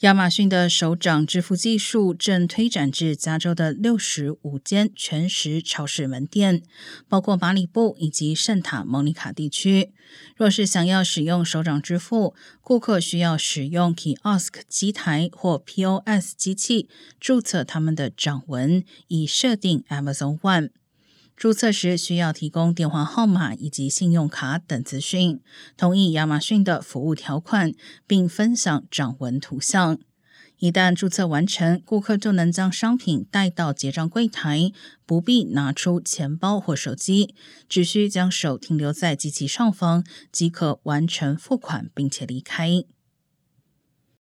亚马逊的手掌支付技术正推展至加州的六十五间全食超市门店，包括马里布以及圣塔蒙尼卡地区。若是想要使用手掌支付，顾客需要使用 Kiosk 机台或 POS 机器注册他们的掌纹，以设定 Amazon One。注册时需要提供电话号码以及信用卡等资讯，同意亚马逊的服务条款，并分享掌纹图像。一旦注册完成，顾客就能将商品带到结账柜台，不必拿出钱包或手机，只需将手停留在机器上方即可完成付款，并且离开。